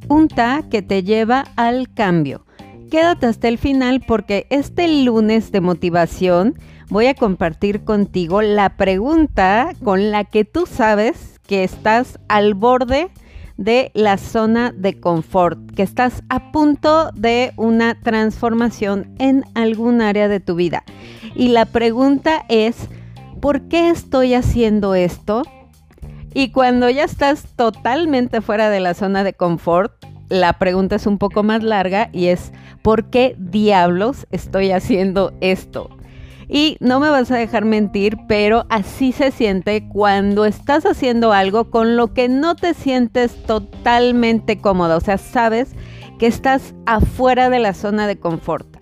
Pregunta que te lleva al cambio. Quédate hasta el final porque este lunes de motivación voy a compartir contigo la pregunta con la que tú sabes que estás al borde de la zona de confort, que estás a punto de una transformación en algún área de tu vida. Y la pregunta es, ¿por qué estoy haciendo esto? Y cuando ya estás totalmente fuera de la zona de confort, la pregunta es un poco más larga y es, ¿por qué diablos estoy haciendo esto? Y no me vas a dejar mentir, pero así se siente cuando estás haciendo algo con lo que no te sientes totalmente cómoda. O sea, sabes que estás afuera de la zona de confort.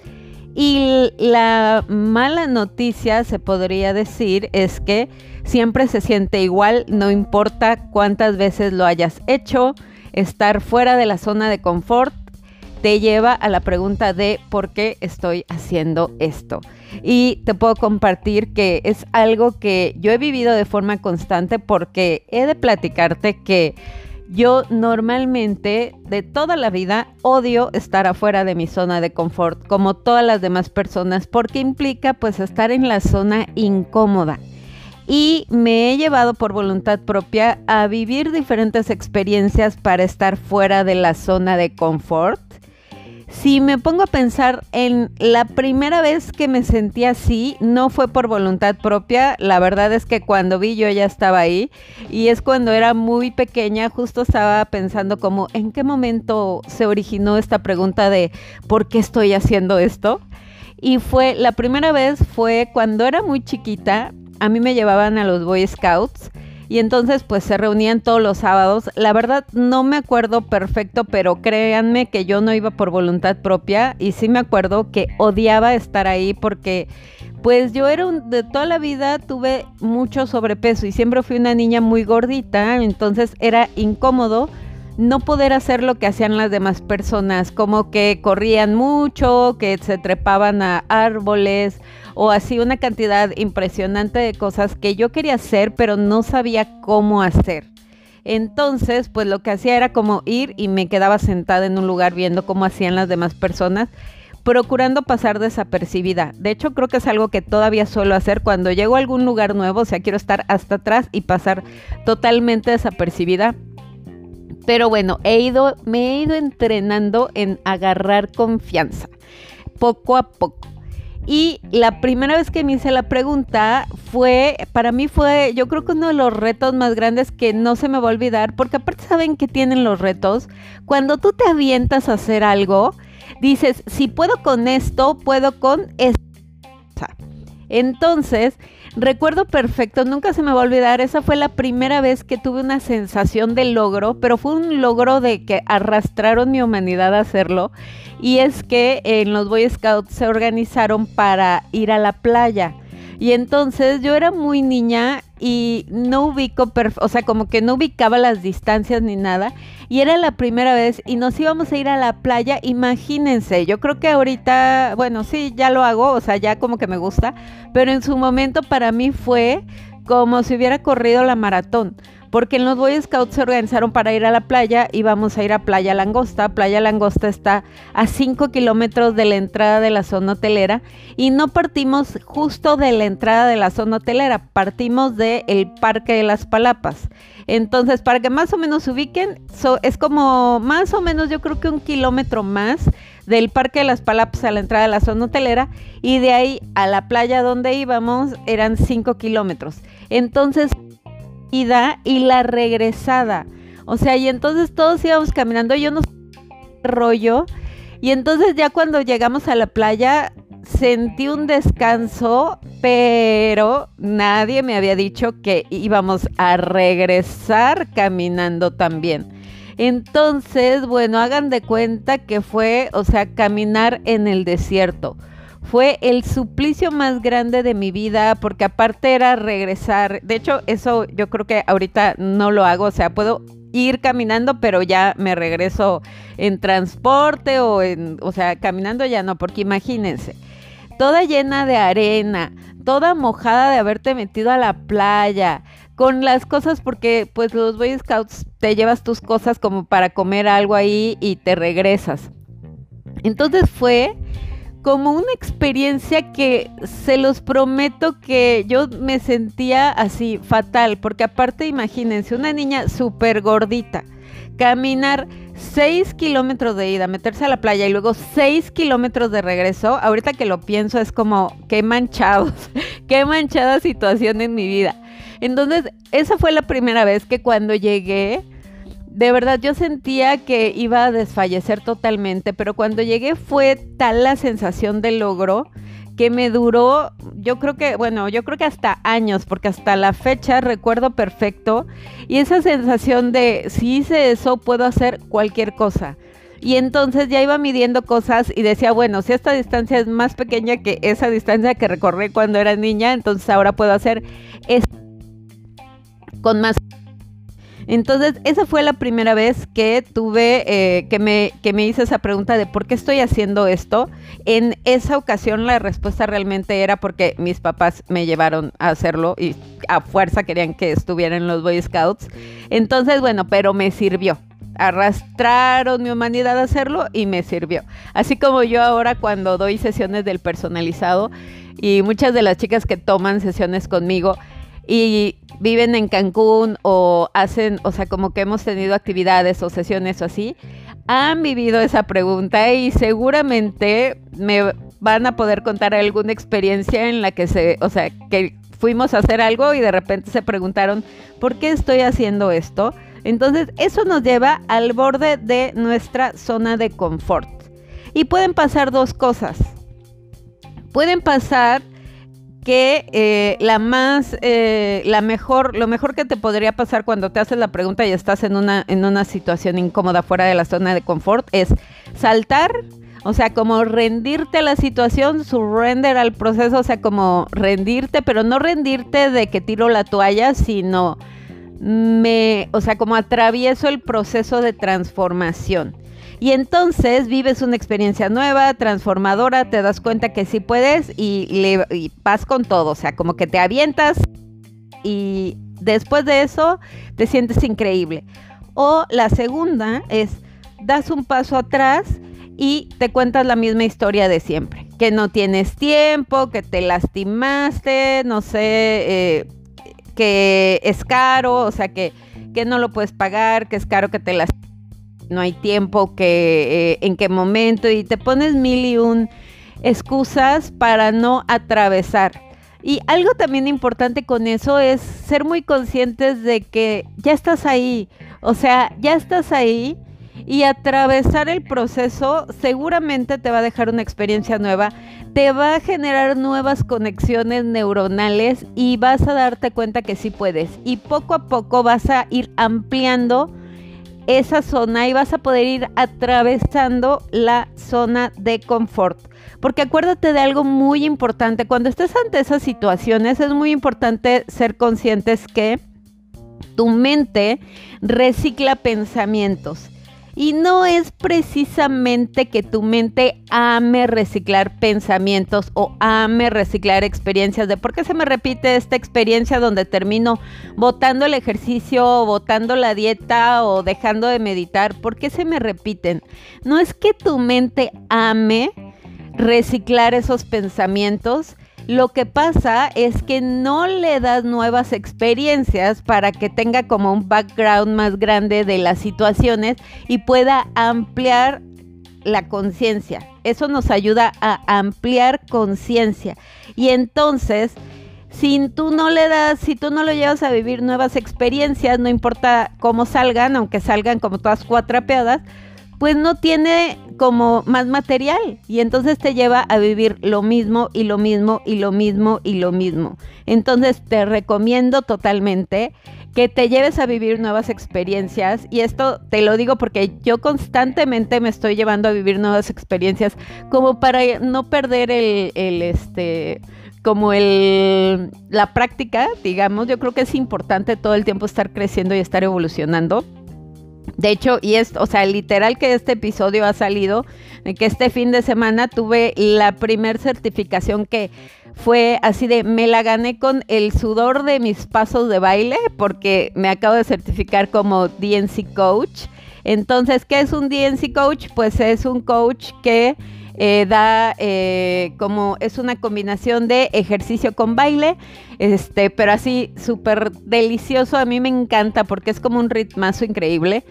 Y la mala noticia, se podría decir, es que siempre se siente igual, no importa cuántas veces lo hayas hecho, estar fuera de la zona de confort te lleva a la pregunta de por qué estoy haciendo esto. Y te puedo compartir que es algo que yo he vivido de forma constante porque he de platicarte que yo normalmente de toda la vida odio estar afuera de mi zona de confort, como todas las demás personas, porque implica pues estar en la zona incómoda. Y me he llevado por voluntad propia a vivir diferentes experiencias para estar fuera de la zona de confort si me pongo a pensar en la primera vez que me sentí así, no fue por voluntad propia, la verdad es que cuando vi yo ya estaba ahí. Y es cuando era muy pequeña, justo estaba pensando como en qué momento se originó esta pregunta de ¿por qué estoy haciendo esto? Y fue, la primera vez fue cuando era muy chiquita, a mí me llevaban a los Boy Scouts y entonces pues se reunían todos los sábados. La verdad no me acuerdo perfecto, pero créanme que yo no iba por voluntad propia y sí me acuerdo que odiaba estar ahí porque pues yo era un, de toda la vida tuve mucho sobrepeso y siempre fui una niña muy gordita, entonces era incómodo no poder hacer lo que hacían las demás personas, como que corrían mucho, que se trepaban a árboles o así una cantidad impresionante de cosas que yo quería hacer, pero no sabía cómo hacer. Entonces, pues lo que hacía era como ir y me quedaba sentada en un lugar viendo cómo hacían las demás personas, procurando pasar desapercibida. De hecho, creo que es algo que todavía suelo hacer cuando llego a algún lugar nuevo, o sea, quiero estar hasta atrás y pasar totalmente desapercibida. Pero bueno, he ido, me he ido entrenando en agarrar confianza, poco a poco. Y la primera vez que me hice la pregunta fue, para mí fue, yo creo que uno de los retos más grandes que no se me va a olvidar, porque aparte saben que tienen los retos, cuando tú te avientas a hacer algo, dices, si puedo con esto, puedo con esto. Entonces, recuerdo perfecto, nunca se me va a olvidar, esa fue la primera vez que tuve una sensación de logro, pero fue un logro de que arrastraron mi humanidad a hacerlo. Y es que en los Boy Scouts se organizaron para ir a la playa. Y entonces yo era muy niña y no ubico, o sea, como que no ubicaba las distancias ni nada. Y era la primera vez y nos íbamos a ir a la playa, imagínense, yo creo que ahorita, bueno, sí, ya lo hago, o sea, ya como que me gusta, pero en su momento para mí fue como si hubiera corrido la maratón porque en los Boy Scouts se organizaron para ir a la playa y vamos a ir a Playa Langosta. Playa Langosta está a 5 kilómetros de la entrada de la zona hotelera y no partimos justo de la entrada de la zona hotelera, partimos del el Parque de las Palapas. Entonces, para que más o menos se ubiquen, es como más o menos yo creo que un kilómetro más del Parque de las Palapas a la entrada de la zona hotelera y de ahí a la playa donde íbamos eran 5 kilómetros. Entonces, y la regresada. O sea, y entonces todos íbamos caminando, yo no rollo. Y entonces ya cuando llegamos a la playa sentí un descanso, pero nadie me había dicho que íbamos a regresar caminando también. Entonces, bueno, hagan de cuenta que fue, o sea, caminar en el desierto. Fue el suplicio más grande de mi vida porque aparte era regresar. De hecho, eso yo creo que ahorita no lo hago. O sea, puedo ir caminando, pero ya me regreso en transporte o en, o sea, caminando ya no, porque imagínense. toda llena de arena, toda mojada de haberte metido a la playa, con las cosas porque pues los Boy Scouts te llevas tus cosas como para comer algo ahí y te regresas. Entonces fue como una experiencia que se los prometo que yo me sentía así fatal, porque aparte imagínense, una niña súper gordita, caminar 6 kilómetros de ida, meterse a la playa y luego 6 kilómetros de regreso, ahorita que lo pienso es como, qué manchados, qué manchada situación en mi vida. Entonces, esa fue la primera vez que cuando llegué, de verdad yo sentía que iba a desfallecer totalmente, pero cuando llegué fue tal la sensación de logro que me duró, yo creo que, bueno, yo creo que hasta años, porque hasta la fecha recuerdo perfecto, y esa sensación de si hice eso, puedo hacer cualquier cosa. Y entonces ya iba midiendo cosas y decía, bueno, si esta distancia es más pequeña que esa distancia que recorrí cuando era niña, entonces ahora puedo hacer esto con más entonces, esa fue la primera vez que tuve, eh, que, me, que me hice esa pregunta de por qué estoy haciendo esto. En esa ocasión la respuesta realmente era porque mis papás me llevaron a hacerlo y a fuerza querían que estuviera en los Boy Scouts. Entonces, bueno, pero me sirvió arrastraron mi humanidad a hacerlo y me sirvió. Así como yo ahora cuando doy sesiones del personalizado y muchas de las chicas que toman sesiones conmigo y viven en Cancún o hacen, o sea, como que hemos tenido actividades o sesiones o así, han vivido esa pregunta y seguramente me van a poder contar alguna experiencia en la que se, o sea, que fuimos a hacer algo y de repente se preguntaron, ¿por qué estoy haciendo esto? Entonces, eso nos lleva al borde de nuestra zona de confort. Y pueden pasar dos cosas. Pueden pasar que eh, la más, eh, la mejor, lo mejor que te podría pasar cuando te haces la pregunta y estás en una, en una situación incómoda fuera de la zona de confort es saltar, o sea, como rendirte a la situación, surrender al proceso, o sea, como rendirte, pero no rendirte de que tiro la toalla, sino me, o sea, como atravieso el proceso de transformación. Y entonces vives una experiencia nueva, transformadora, te das cuenta que sí puedes y, le, vas con todo, o sea, como que te avientas y después de eso te sientes increíble. O la segunda es, das un paso atrás y te cuentas la misma historia de siempre, que no tienes tiempo, que te lastimaste, no sé, eh, que es caro, o sea, que, que no lo puedes pagar, que es caro que te lastimaste no hay tiempo, que eh, en qué momento, y te pones mil y un excusas para no atravesar. Y algo también importante con eso es ser muy conscientes de que ya estás ahí, o sea, ya estás ahí y atravesar el proceso seguramente te va a dejar una experiencia nueva, te va a generar nuevas conexiones neuronales y vas a darte cuenta que sí puedes. Y poco a poco vas a ir ampliando esa zona y vas a poder ir atravesando la zona de confort. Porque acuérdate de algo muy importante, cuando estés ante esas situaciones es muy importante ser conscientes que tu mente recicla pensamientos. Y no es precisamente que tu mente ame reciclar pensamientos o ame reciclar experiencias de por qué se me repite esta experiencia donde termino botando el ejercicio, botando la dieta o dejando de meditar. ¿Por qué se me repiten? No es que tu mente ame reciclar esos pensamientos, lo que pasa es que no le das nuevas experiencias para que tenga como un background más grande de las situaciones y pueda ampliar la conciencia. Eso nos ayuda a ampliar conciencia. Y entonces, si tú no le das, si tú no lo llevas a vivir nuevas experiencias, no importa cómo salgan, aunque salgan como todas cuatrapeadas, pues no tiene como más material y entonces te lleva a vivir lo mismo y lo mismo y lo mismo y lo mismo. Entonces te recomiendo totalmente que te lleves a vivir nuevas experiencias y esto te lo digo porque yo constantemente me estoy llevando a vivir nuevas experiencias como para no perder el, este como el la práctica, digamos, yo creo que es importante todo el tiempo estar creciendo y estar evolucionando. De hecho, y es, o sea, literal que este episodio ha salido, que este fin de semana tuve la primer certificación que fue así de, me la gané con el sudor de mis pasos de baile, porque me acabo de certificar como DNC Coach. Entonces, ¿qué es un DNC Coach? Pues es un coach que eh, da eh, como es una combinación de ejercicio con baile, este, pero así súper delicioso. A mí me encanta porque es como un ritmazo increíble.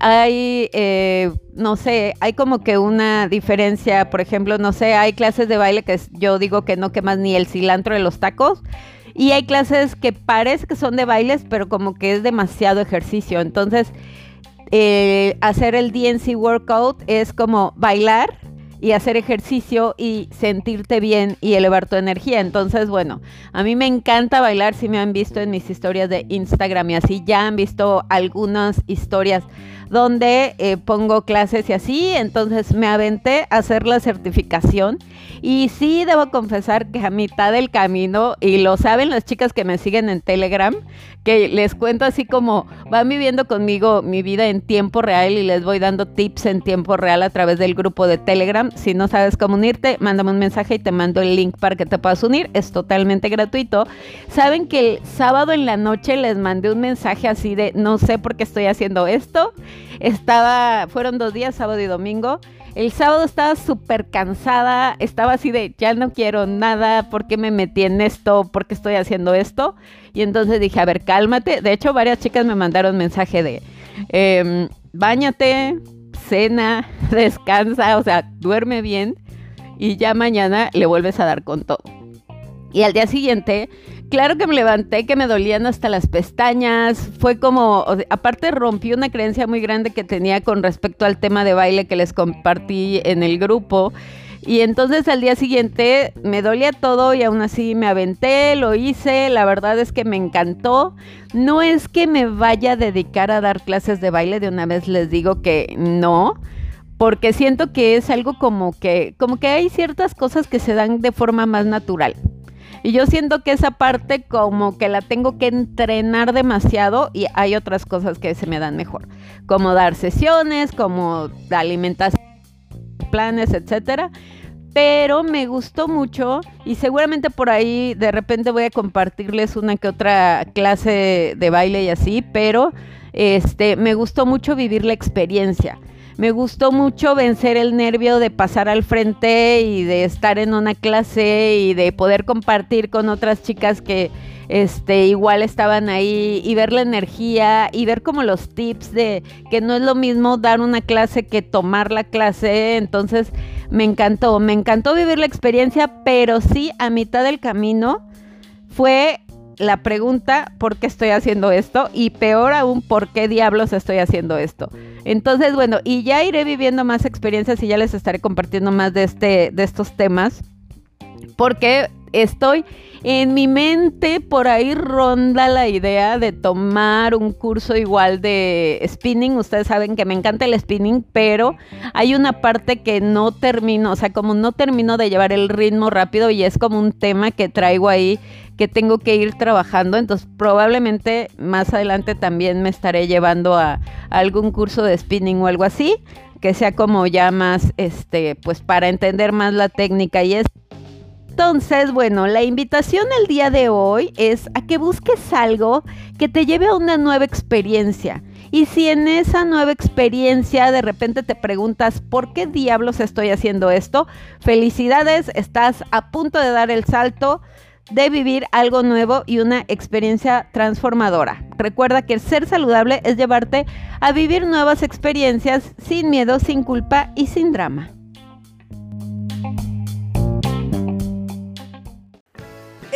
Hay, eh, no sé, hay como que una diferencia, por ejemplo, no sé, hay clases de baile que yo digo que no quemas ni el cilantro de los tacos. Y hay clases que parece que son de bailes, pero como que es demasiado ejercicio. Entonces, hacer el DNC workout es como bailar y hacer ejercicio y sentirte bien y elevar tu energía. Entonces, bueno, a mí me encanta bailar, si me han visto en mis historias de Instagram y así ya han visto algunas historias donde eh, pongo clases y así, entonces me aventé a hacer la certificación y sí debo confesar que a mitad del camino, y lo saben las chicas que me siguen en Telegram, que les cuento así como van viviendo conmigo mi vida en tiempo real y les voy dando tips en tiempo real a través del grupo de Telegram. Si no sabes cómo unirte, mándame un mensaje y te mando el link para que te puedas unir. Es totalmente gratuito. Saben que el sábado en la noche les mandé un mensaje así de no sé por qué estoy haciendo esto. Estaba, fueron dos días, sábado y domingo. El sábado estaba súper cansada, estaba así de, ya no quiero nada, ¿por qué me metí en esto? ¿Por qué estoy haciendo esto? Y entonces dije, a ver, cálmate. De hecho, varias chicas me mandaron mensaje de, eh, báñate, cena, descansa, o sea, duerme bien y ya mañana le vuelves a dar con todo. Y al día siguiente Claro que me levanté, que me dolían hasta las pestañas. Fue como, aparte rompí una creencia muy grande que tenía con respecto al tema de baile que les compartí en el grupo. Y entonces al día siguiente me dolía todo y aún así me aventé, lo hice, la verdad es que me encantó. No es que me vaya a dedicar a dar clases de baile, de una vez les digo que no, porque siento que es algo como que, como que hay ciertas cosas que se dan de forma más natural. Y yo siento que esa parte como que la tengo que entrenar demasiado y hay otras cosas que se me dan mejor, como dar sesiones, como alimentación, planes, etcétera. Pero me gustó mucho y seguramente por ahí de repente voy a compartirles una que otra clase de baile y así, pero este me gustó mucho vivir la experiencia. Me gustó mucho vencer el nervio de pasar al frente y de estar en una clase y de poder compartir con otras chicas que este, igual estaban ahí y ver la energía y ver como los tips de que no es lo mismo dar una clase que tomar la clase. Entonces me encantó, me encantó vivir la experiencia, pero sí a mitad del camino fue la pregunta por qué estoy haciendo esto y peor aún por qué diablos estoy haciendo esto. Entonces, bueno, y ya iré viviendo más experiencias y ya les estaré compartiendo más de este de estos temas porque estoy en mi mente por ahí ronda la idea de tomar un curso igual de spinning. Ustedes saben que me encanta el spinning, pero hay una parte que no termino, o sea, como no termino de llevar el ritmo rápido y es como un tema que traigo ahí que tengo que ir trabajando. Entonces probablemente más adelante también me estaré llevando a, algún curso de spinning o algo así que sea como ya más, este, pues para entender más la técnica y es entonces, bueno, la invitación el día de hoy es a que busques algo que te lleve a una nueva experiencia. Y si en esa nueva experiencia de repente te preguntas, ¿por qué diablos estoy haciendo esto? Felicidades, estás a punto de dar el salto de vivir algo nuevo y una experiencia transformadora. Recuerda que ser saludable es llevarte a vivir nuevas experiencias sin miedo, sin culpa y sin drama.